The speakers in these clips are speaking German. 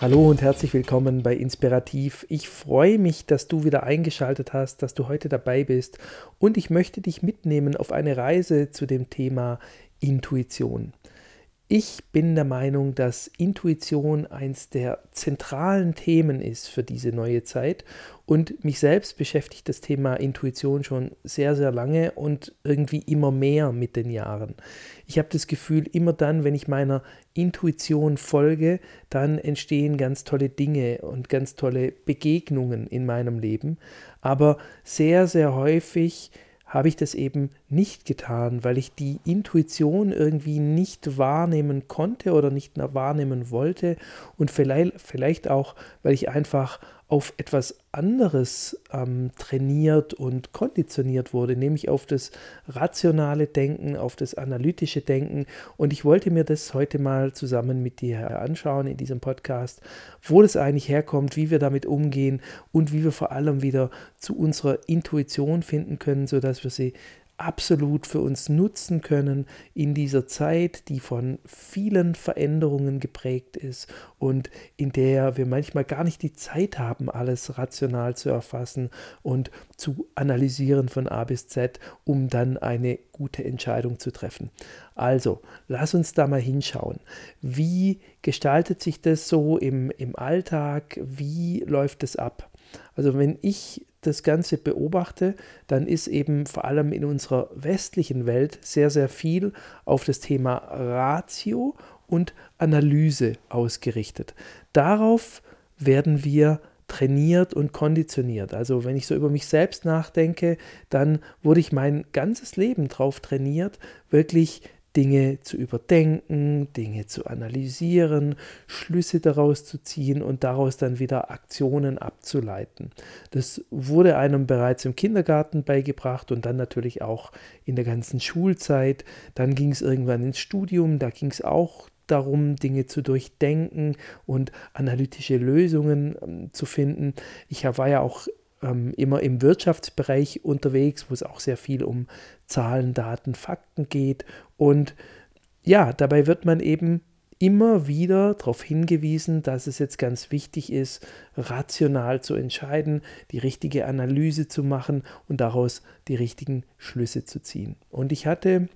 Hallo und herzlich willkommen bei Inspirativ. Ich freue mich, dass du wieder eingeschaltet hast, dass du heute dabei bist und ich möchte dich mitnehmen auf eine Reise zu dem Thema Intuition. Ich bin der Meinung, dass Intuition eins der zentralen Themen ist für diese neue Zeit und mich selbst beschäftigt das Thema Intuition schon sehr, sehr lange und irgendwie immer mehr mit den Jahren. Ich habe das Gefühl, immer dann, wenn ich meiner Intuition folge, dann entstehen ganz tolle Dinge und ganz tolle Begegnungen in meinem Leben. Aber sehr, sehr häufig habe ich das eben nicht getan, weil ich die Intuition irgendwie nicht wahrnehmen konnte oder nicht wahrnehmen wollte und vielleicht, vielleicht auch, weil ich einfach auf etwas anderes ähm, trainiert und konditioniert wurde, nämlich auf das rationale Denken, auf das analytische Denken. Und ich wollte mir das heute mal zusammen mit dir anschauen in diesem Podcast, wo das eigentlich herkommt, wie wir damit umgehen und wie wir vor allem wieder zu unserer Intuition finden können, sodass wir sie absolut für uns nutzen können in dieser Zeit, die von vielen Veränderungen geprägt ist und in der wir manchmal gar nicht die Zeit haben, alles rational zu erfassen und zu analysieren von A bis Z, um dann eine gute Entscheidung zu treffen. Also, lass uns da mal hinschauen. Wie gestaltet sich das so im, im Alltag? Wie läuft es ab? Also wenn ich das Ganze beobachte, dann ist eben vor allem in unserer westlichen Welt sehr, sehr viel auf das Thema Ratio und Analyse ausgerichtet. Darauf werden wir trainiert und konditioniert. Also wenn ich so über mich selbst nachdenke, dann wurde ich mein ganzes Leben darauf trainiert, wirklich Dinge zu überdenken, Dinge zu analysieren, Schlüsse daraus zu ziehen und daraus dann wieder Aktionen abzuleiten. Das wurde einem bereits im Kindergarten beigebracht und dann natürlich auch in der ganzen Schulzeit. Dann ging es irgendwann ins Studium, da ging es auch darum, Dinge zu durchdenken und analytische Lösungen ähm, zu finden. Ich war ja auch ähm, immer im Wirtschaftsbereich unterwegs, wo es auch sehr viel um Zahlen, Daten, Fakten geht. Und ja, dabei wird man eben immer wieder darauf hingewiesen, dass es jetzt ganz wichtig ist, rational zu entscheiden, die richtige Analyse zu machen und daraus die richtigen Schlüsse zu ziehen. Und ich hatte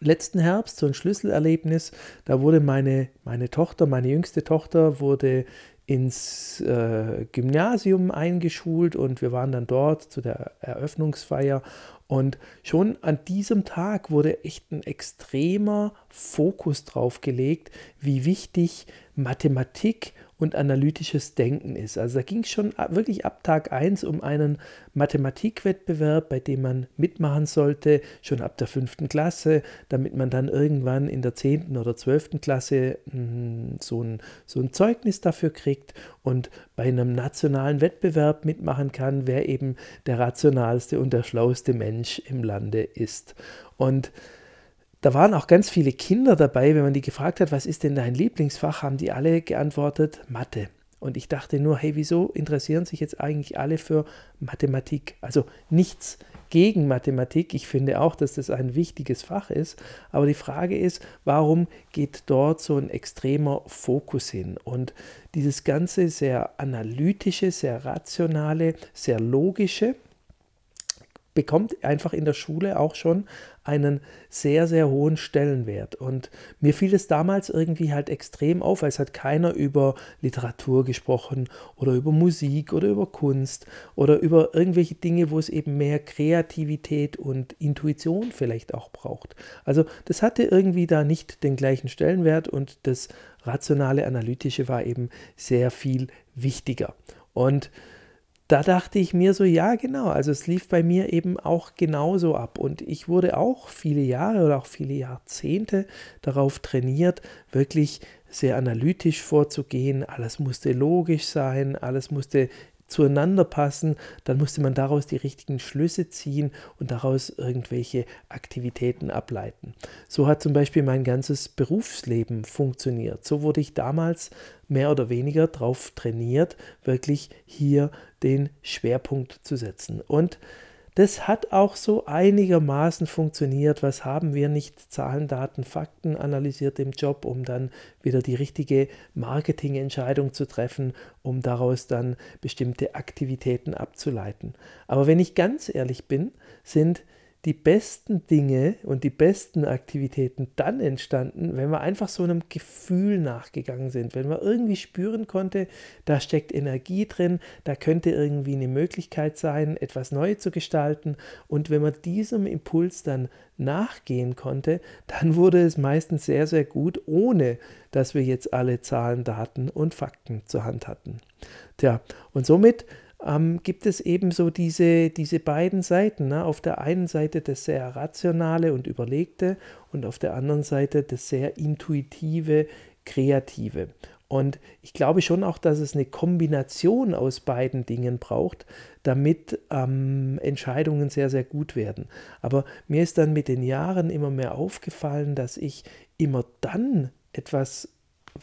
letzten Herbst so ein Schlüsselerlebnis, da wurde meine, meine Tochter, meine jüngste Tochter, wurde ins äh, Gymnasium eingeschult und wir waren dann dort zu der Eröffnungsfeier. Und schon an diesem Tag wurde echt ein extremer Fokus drauf gelegt, wie wichtig Mathematik und analytisches Denken ist. Also da ging es schon wirklich ab Tag 1 um einen Mathematikwettbewerb, bei dem man mitmachen sollte, schon ab der fünften Klasse, damit man dann irgendwann in der zehnten oder zwölften Klasse mh, hm, so, ein, so ein Zeugnis dafür kriegt und bei einem nationalen Wettbewerb mitmachen kann, wer eben der rationalste und der schlauste Mensch im Lande ist. Und da waren auch ganz viele Kinder dabei, wenn man die gefragt hat, was ist denn dein Lieblingsfach, haben die alle geantwortet, Mathe. Und ich dachte nur, hey, wieso interessieren sich jetzt eigentlich alle für Mathematik? Also nichts gegen Mathematik. Ich finde auch, dass das ein wichtiges Fach ist. Aber die Frage ist, warum geht dort so ein extremer Fokus hin? Und dieses ganze sehr analytische, sehr rationale, sehr logische, bekommt einfach in der Schule auch schon einen sehr, sehr hohen Stellenwert. Und mir fiel es damals irgendwie halt extrem auf, weil es hat keiner über Literatur gesprochen oder über Musik oder über Kunst oder über irgendwelche Dinge, wo es eben mehr Kreativität und Intuition vielleicht auch braucht. Also das hatte irgendwie da nicht den gleichen Stellenwert und das rationale, analytische war eben sehr viel wichtiger. Und da dachte ich mir so, ja genau, also es lief bei mir eben auch genauso ab. Und ich wurde auch viele Jahre oder auch viele Jahrzehnte darauf trainiert, wirklich sehr analytisch vorzugehen, alles musste logisch sein, alles musste zueinander passen, dann musste man daraus die richtigen Schlüsse ziehen und daraus irgendwelche Aktivitäten ableiten. So hat zum Beispiel mein ganzes Berufsleben funktioniert. So wurde ich damals mehr oder weniger darauf trainiert, wirklich hier den Schwerpunkt zu setzen. Und das hat auch so einigermaßen funktioniert. Was haben wir nicht? Zahlen, Daten, Fakten analysiert im Job, um dann wieder die richtige Marketingentscheidung zu treffen, um daraus dann bestimmte Aktivitäten abzuleiten. Aber wenn ich ganz ehrlich bin, sind die besten Dinge und die besten Aktivitäten dann entstanden, wenn wir einfach so einem Gefühl nachgegangen sind, wenn man irgendwie spüren konnte, da steckt Energie drin, da könnte irgendwie eine Möglichkeit sein, etwas neu zu gestalten und wenn man diesem Impuls dann nachgehen konnte, dann wurde es meistens sehr, sehr gut, ohne dass wir jetzt alle Zahlen, Daten und Fakten zur Hand hatten. Tja, und somit ähm, gibt es eben so diese, diese beiden Seiten. Ne? Auf der einen Seite das sehr rationale und überlegte und auf der anderen Seite das sehr intuitive, kreative. Und ich glaube schon auch, dass es eine Kombination aus beiden Dingen braucht, damit ähm, Entscheidungen sehr, sehr gut werden. Aber mir ist dann mit den Jahren immer mehr aufgefallen, dass ich immer dann etwas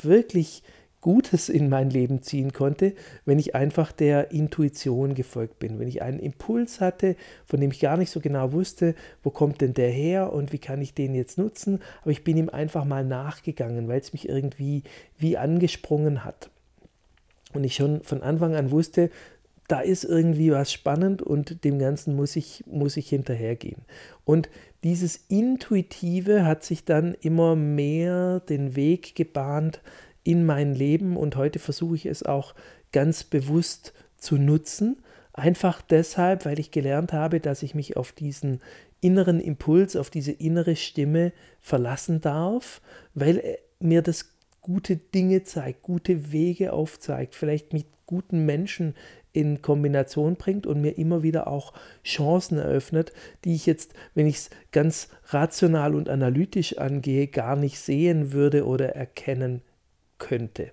wirklich Gutes in mein Leben ziehen konnte, wenn ich einfach der Intuition gefolgt bin. Wenn ich einen Impuls hatte, von dem ich gar nicht so genau wusste, wo kommt denn der her und wie kann ich den jetzt nutzen, aber ich bin ihm einfach mal nachgegangen, weil es mich irgendwie wie angesprungen hat. Und ich schon von Anfang an wusste, da ist irgendwie was spannend und dem Ganzen muss ich, muss ich hinterhergehen. Und dieses Intuitive hat sich dann immer mehr den Weg gebahnt in mein Leben und heute versuche ich es auch ganz bewusst zu nutzen. Einfach deshalb, weil ich gelernt habe, dass ich mich auf diesen inneren Impuls, auf diese innere Stimme verlassen darf, weil mir das gute Dinge zeigt, gute Wege aufzeigt, vielleicht mit guten Menschen in Kombination bringt und mir immer wieder auch Chancen eröffnet, die ich jetzt, wenn ich es ganz rational und analytisch angehe, gar nicht sehen würde oder erkennen könnte.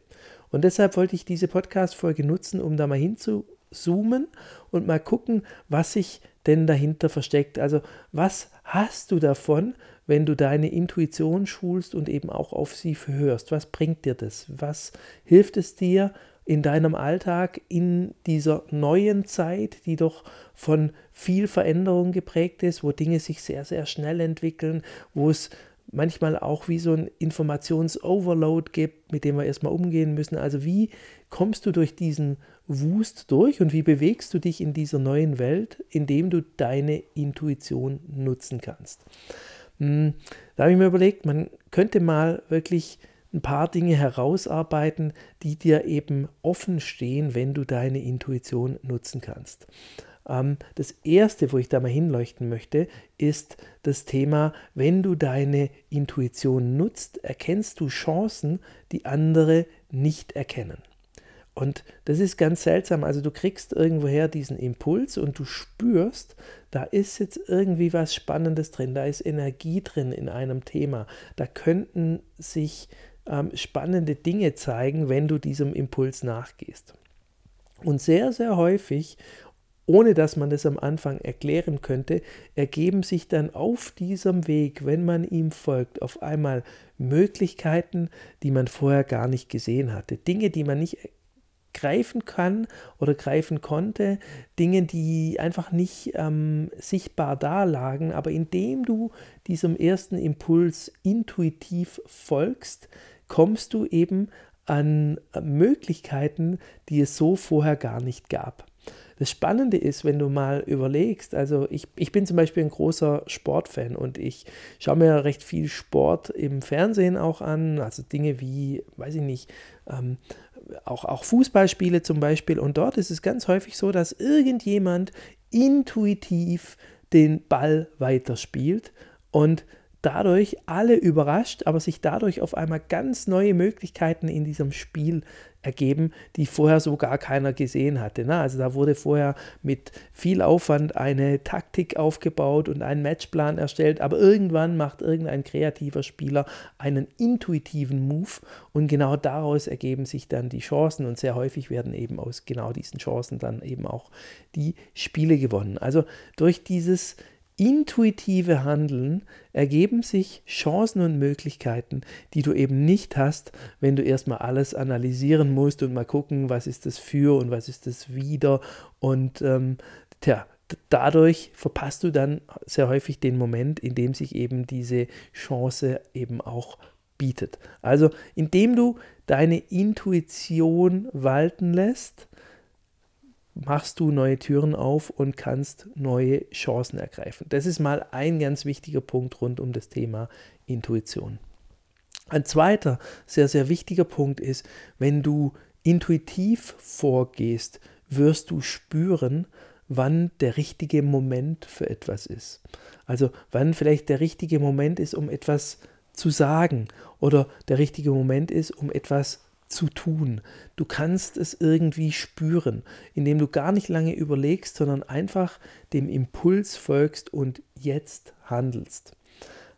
Und deshalb wollte ich diese Podcast-Folge nutzen, um da mal hinzuzoomen und mal gucken, was sich denn dahinter versteckt. Also, was hast du davon, wenn du deine Intuition schulst und eben auch auf sie hörst? Was bringt dir das? Was hilft es dir in deinem Alltag in dieser neuen Zeit, die doch von viel Veränderung geprägt ist, wo Dinge sich sehr, sehr schnell entwickeln, wo es manchmal auch wie so ein Informationsoverload gibt, mit dem wir erstmal umgehen müssen. Also wie kommst du durch diesen Wust durch und wie bewegst du dich in dieser neuen Welt, indem du deine Intuition nutzen kannst? Hm, da habe ich mir überlegt, man könnte mal wirklich ein paar Dinge herausarbeiten, die dir eben offen stehen, wenn du deine Intuition nutzen kannst. Ähm, das erste, wo ich da mal hinleuchten möchte, ist das Thema, wenn du deine Intuition nutzt, erkennst du Chancen, die andere nicht erkennen. Und das ist ganz seltsam. Also du kriegst irgendwoher diesen Impuls und du spürst, da ist jetzt irgendwie was Spannendes drin, da ist Energie drin in einem Thema. Da könnten sich ähm, spannende Dinge zeigen, wenn du diesem Impuls nachgehst. Und sehr, sehr häufig ohne dass man das am Anfang erklären könnte, ergeben sich dann auf diesem Weg, wenn man ihm folgt, auf einmal Möglichkeiten, die man vorher gar nicht gesehen hatte. Dinge, die man nicht greifen kann oder greifen konnte, Dinge, die einfach nicht ähm, sichtbar da lagen, aber indem du diesem ersten Impuls intuitiv folgst, kommst du eben an Möglichkeiten, die es so vorher gar nicht gab. Das Spannende ist, wenn du mal überlegst, also ich, ich bin zum Beispiel ein großer Sportfan und ich schaue mir recht viel Sport im Fernsehen auch an, also Dinge wie, weiß ich nicht, ähm, auch, auch Fußballspiele zum Beispiel. Und dort ist es ganz häufig so, dass irgendjemand intuitiv den Ball weiterspielt und dadurch alle überrascht, aber sich dadurch auf einmal ganz neue Möglichkeiten in diesem Spiel ergeben, die vorher so gar keiner gesehen hatte. Na, also da wurde vorher mit viel Aufwand eine Taktik aufgebaut und einen Matchplan erstellt, aber irgendwann macht irgendein kreativer Spieler einen intuitiven Move und genau daraus ergeben sich dann die Chancen und sehr häufig werden eben aus genau diesen Chancen dann eben auch die Spiele gewonnen. Also durch dieses intuitive Handeln ergeben sich Chancen und Möglichkeiten, die du eben nicht hast, wenn du erstmal alles analysieren musst und mal gucken, was ist das für und was ist das wieder. Und ähm, tja, dadurch verpasst du dann sehr häufig den Moment, in dem sich eben diese Chance eben auch bietet. Also indem du deine Intuition walten lässt, machst du neue Türen auf und kannst neue Chancen ergreifen. Das ist mal ein ganz wichtiger Punkt rund um das Thema Intuition. Ein zweiter sehr, sehr wichtiger Punkt ist, wenn du intuitiv vorgehst, wirst du spüren, wann der richtige Moment für etwas ist. Also wann vielleicht der richtige Moment ist, um etwas zu sagen oder der richtige Moment ist, um etwas zu tun. Du kannst es irgendwie spüren, indem du gar nicht lange überlegst, sondern einfach dem Impuls folgst und jetzt handelst.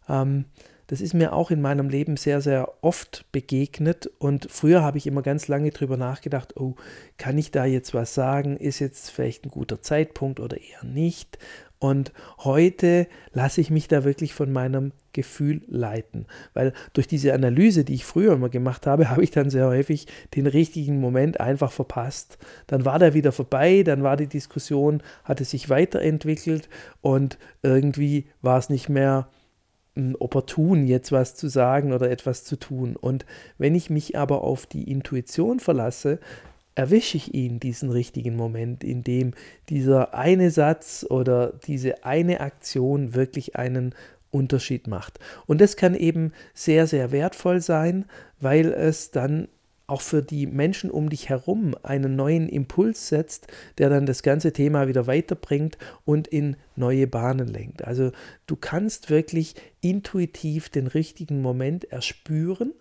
Ähm, das ist mir auch in meinem Leben sehr, sehr oft begegnet. Und früher habe ich immer ganz lange drüber nachgedacht, oh, kann ich da jetzt was sagen? Ist jetzt vielleicht ein guter Zeitpunkt oder eher nicht? Und heute lasse ich mich da wirklich von meinem Gefühl leiten. Weil durch diese Analyse, die ich früher immer gemacht habe, habe ich dann sehr häufig den richtigen Moment einfach verpasst. Dann war der wieder vorbei, dann war die Diskussion, hatte sich weiterentwickelt und irgendwie war es nicht mehr opportun, jetzt was zu sagen oder etwas zu tun. Und wenn ich mich aber auf die Intuition verlasse, erwische ich ihn diesen richtigen Moment, in dem dieser eine Satz oder diese eine Aktion wirklich einen Unterschied macht. Und das kann eben sehr, sehr wertvoll sein, weil es dann auch für die Menschen um dich herum einen neuen Impuls setzt, der dann das ganze Thema wieder weiterbringt und in neue Bahnen lenkt. Also du kannst wirklich intuitiv den richtigen Moment erspüren,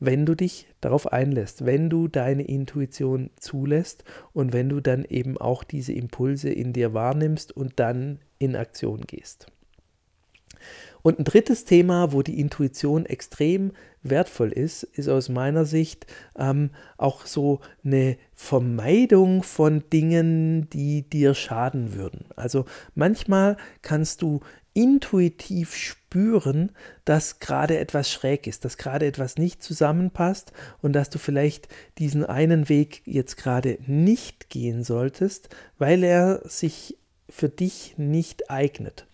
wenn du dich darauf einlässt, wenn du deine Intuition zulässt und wenn du dann eben auch diese Impulse in dir wahrnimmst und dann in Aktion gehst. Und ein drittes Thema, wo die Intuition extrem wertvoll ist, ist aus meiner Sicht ähm, auch so eine Vermeidung von Dingen, die dir schaden würden. Also manchmal kannst du intuitiv spüren, dass gerade etwas schräg ist, dass gerade etwas nicht zusammenpasst und dass du vielleicht diesen einen Weg jetzt gerade nicht gehen solltest, weil er sich für dich nicht eignet.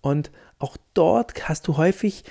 Und auch dort hast du häufig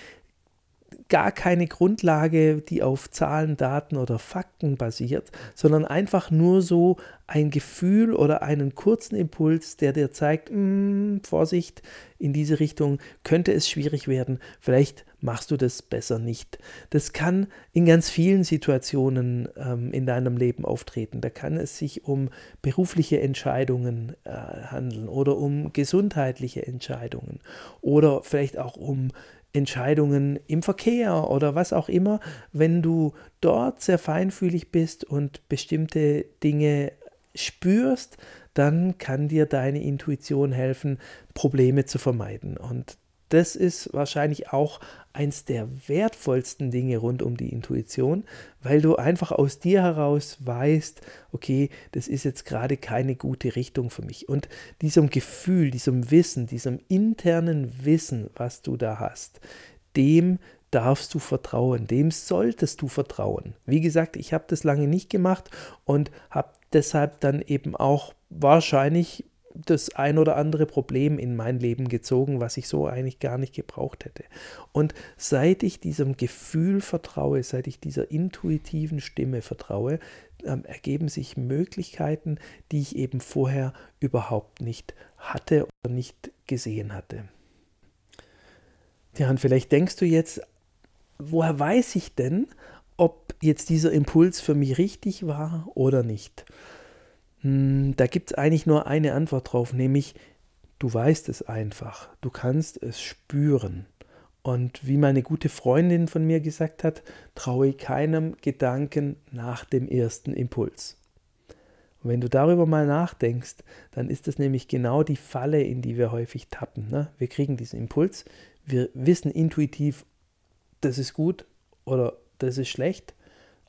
gar keine Grundlage, die auf Zahlen, Daten oder Fakten basiert, sondern einfach nur so ein Gefühl oder einen kurzen Impuls, der dir zeigt, hm, Vorsicht, in diese Richtung könnte es schwierig werden, vielleicht machst du das besser nicht. Das kann in ganz vielen Situationen ähm, in deinem Leben auftreten. Da kann es sich um berufliche Entscheidungen äh, handeln oder um gesundheitliche Entscheidungen oder vielleicht auch um Entscheidungen im Verkehr oder was auch immer, wenn du dort sehr feinfühlig bist und bestimmte Dinge spürst, dann kann dir deine Intuition helfen, Probleme zu vermeiden. Und das ist wahrscheinlich auch eins der wertvollsten Dinge rund um die Intuition, weil du einfach aus dir heraus weißt, okay, das ist jetzt gerade keine gute Richtung für mich. Und diesem Gefühl, diesem Wissen, diesem internen Wissen, was du da hast, dem darfst du vertrauen, dem solltest du vertrauen. Wie gesagt, ich habe das lange nicht gemacht und habe deshalb dann eben auch wahrscheinlich das ein oder andere Problem in mein Leben gezogen, was ich so eigentlich gar nicht gebraucht hätte. Und seit ich diesem Gefühl vertraue, seit ich dieser intuitiven Stimme vertraue, ähm, ergeben sich Möglichkeiten, die ich eben vorher überhaupt nicht hatte oder nicht gesehen hatte. Ja, und vielleicht denkst du jetzt, woher weiß ich denn, ob jetzt dieser Impuls für mich richtig war oder nicht? Hm, da gibt es eigentlich nur eine Antwort drauf, nämlich du weißt es einfach, du kannst es spüren. Und wie meine gute Freundin von mir gesagt hat, traue keinem Gedanken nach dem ersten Impuls. Und wenn du darüber mal nachdenkst, dann ist das nämlich genau die Falle, in die wir häufig tappen. Ne? Wir kriegen diesen Impuls, wir wissen intuitiv, das ist gut oder das ist schlecht,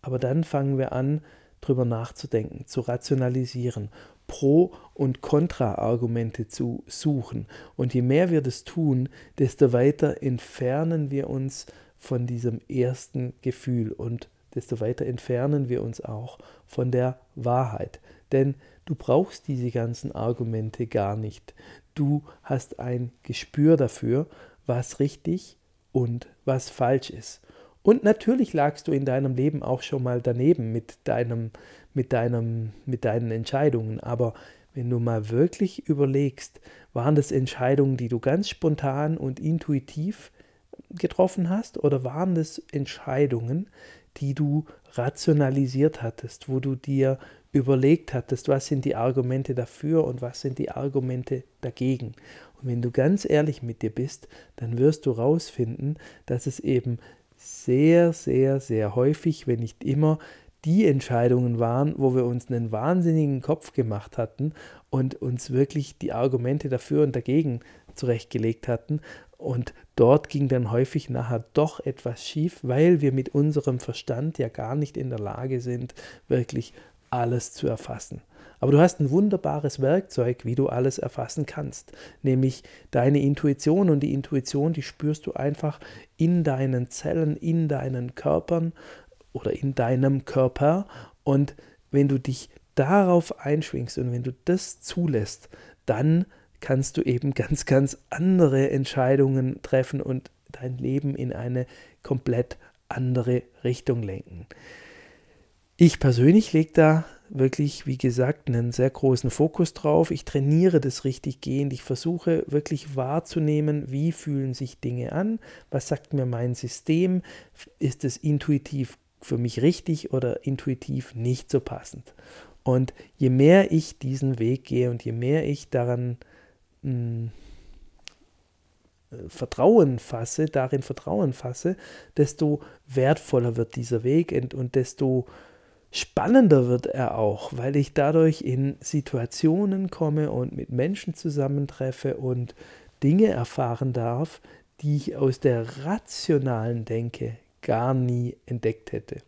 aber dann fangen wir an, drüber nachzudenken, zu rationalisieren, Pro- und Kontra-Argumente zu suchen. Und je mehr wir das tun, desto weiter entfernen wir uns von diesem ersten Gefühl und desto weiter entfernen wir uns auch von der Wahrheit. Denn Du brauchst diese ganzen Argumente gar nicht. Du hast ein Gespür dafür, was richtig und was falsch ist. Und natürlich lagst du in deinem Leben auch schon mal daneben mit, deinem, mit, deinem, mit deinen Entscheidungen. Aber wenn du mal wirklich überlegst, waren das Entscheidungen, die du ganz spontan und intuitiv getroffen hast oder waren das Entscheidungen, die du rationalisiert hattest, wo du dir überlegt hattest, was sind die Argumente dafür und was sind die Argumente dagegen. Und wenn du ganz ehrlich mit dir bist, dann wirst du herausfinden, dass es eben sehr, sehr, sehr häufig, wenn nicht immer, die Entscheidungen waren, wo wir uns einen wahnsinnigen Kopf gemacht hatten und uns wirklich die Argumente dafür und dagegen zurechtgelegt hatten. Und dort ging dann häufig nachher doch etwas schief, weil wir mit unserem Verstand ja gar nicht in der Lage sind, wirklich alles zu erfassen. Aber du hast ein wunderbares Werkzeug, wie du alles erfassen kannst, nämlich deine Intuition. Und die Intuition, die spürst du einfach in deinen Zellen, in deinen Körpern oder in deinem Körper. Und wenn du dich darauf einschwingst und wenn du das zulässt, dann kannst du eben ganz, ganz andere Entscheidungen treffen und dein Leben in eine komplett andere Richtung lenken. Ich persönlich lege da wirklich, wie gesagt, einen sehr großen Fokus drauf. Ich trainiere das richtig gehend. Ich versuche wirklich wahrzunehmen, wie fühlen sich Dinge an, was sagt mir mein System, ist es intuitiv für mich richtig oder intuitiv nicht so passend. Und je mehr ich diesen Weg gehe und je mehr ich daran mh, hm, Vertrauen fasse, darin Vertrauen fasse, desto wertvoller wird dieser Weg und, und desto spannender wird er auch, weil ich dadurch in Situationen komme und mit Menschen zusammentreffe und Dinge erfahren darf, die ich aus der rationalen Denke gar nie entdeckt hätte.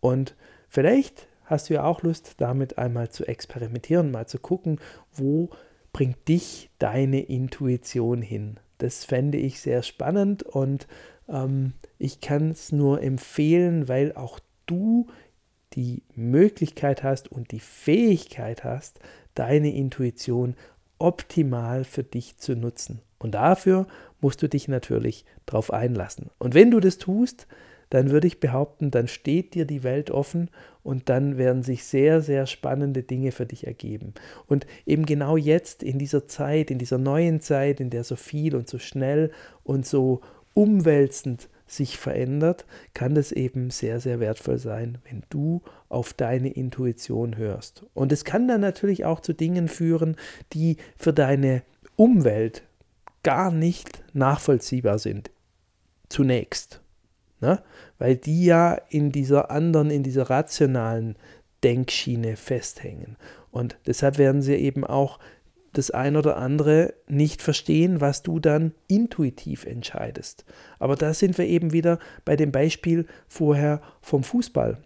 Und vielleicht hast du ja auch Lust, damit einmal zu experimentieren, mal zu gucken, wo bringt dich deine Intuition hin. Das fände ich sehr spannend und ähm, ich kann es nur empfehlen, weil auch du die Möglichkeit hast und die Fähigkeit hast, deine Intuition optimal für dich zu nutzen. Und dafür musst du dich natürlich darauf einlassen. Und wenn du das tust, dann würde ich behaupten, dann steht dir die Welt offen und dann werden sich sehr, sehr spannende Dinge für dich ergeben. Und eben genau jetzt, in dieser Zeit, in dieser neuen Zeit, in der so viel und so schnell und so umwälzend sich verändert, kann das eben sehr, sehr wertvoll sein, wenn du auf deine Intuition hörst. Und es kann dann natürlich auch zu Dingen führen, die für deine Umwelt gar nicht nachvollziehbar sind. Zunächst. Ne? Weil die ja in dieser anderen, in dieser rationalen Denkschiene festhängen. Und deshalb werden sie eben auch das ein oder andere nicht verstehen, was du dann intuitiv entscheidest. Aber da sind wir eben wieder bei dem Beispiel vorher vom Fußball.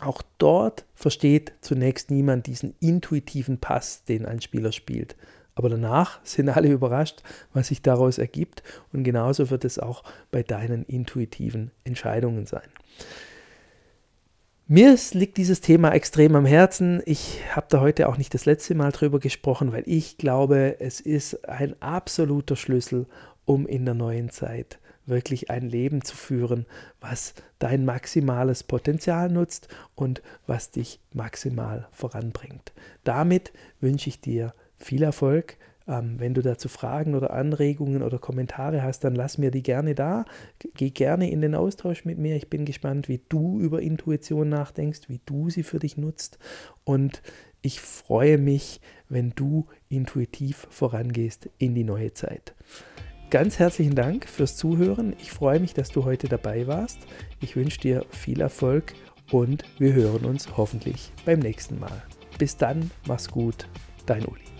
Auch dort versteht zunächst niemand diesen intuitiven Pass, den ein Spieler spielt. Aber danach sind alle überrascht, was sich daraus ergibt. Und genauso wird es auch bei deinen intuitiven Entscheidungen sein. Mir liegt dieses Thema extrem am Herzen. Ich habe da heute auch nicht das letzte Mal drüber gesprochen, weil ich glaube, es ist ein absoluter Schlüssel, um in der neuen Zeit wirklich ein Leben zu führen, was dein maximales Potenzial nutzt und was dich maximal voranbringt. Damit wünsche ich dir viel Erfolg ähm, wenn du dazu Fragen oder Anregungen oder Kommentare hast, dann lass mir die gerne da. Geh gerne in den Austausch mit mir. Ich bin gespannt, wie du über Intuition nachdenkst, wie du sie für dich nutzt. Und ich freue mich, wenn du intuitiv vorangehst in die neue Zeit. Ganz herzlichen Dank fürs Zuhören. Ich freue mich, dass du heute dabei warst. Ich wünsche dir viel Erfolg und wir hören uns hoffentlich beim nächsten Mal. Bis dann, mach's gut, dein Uli.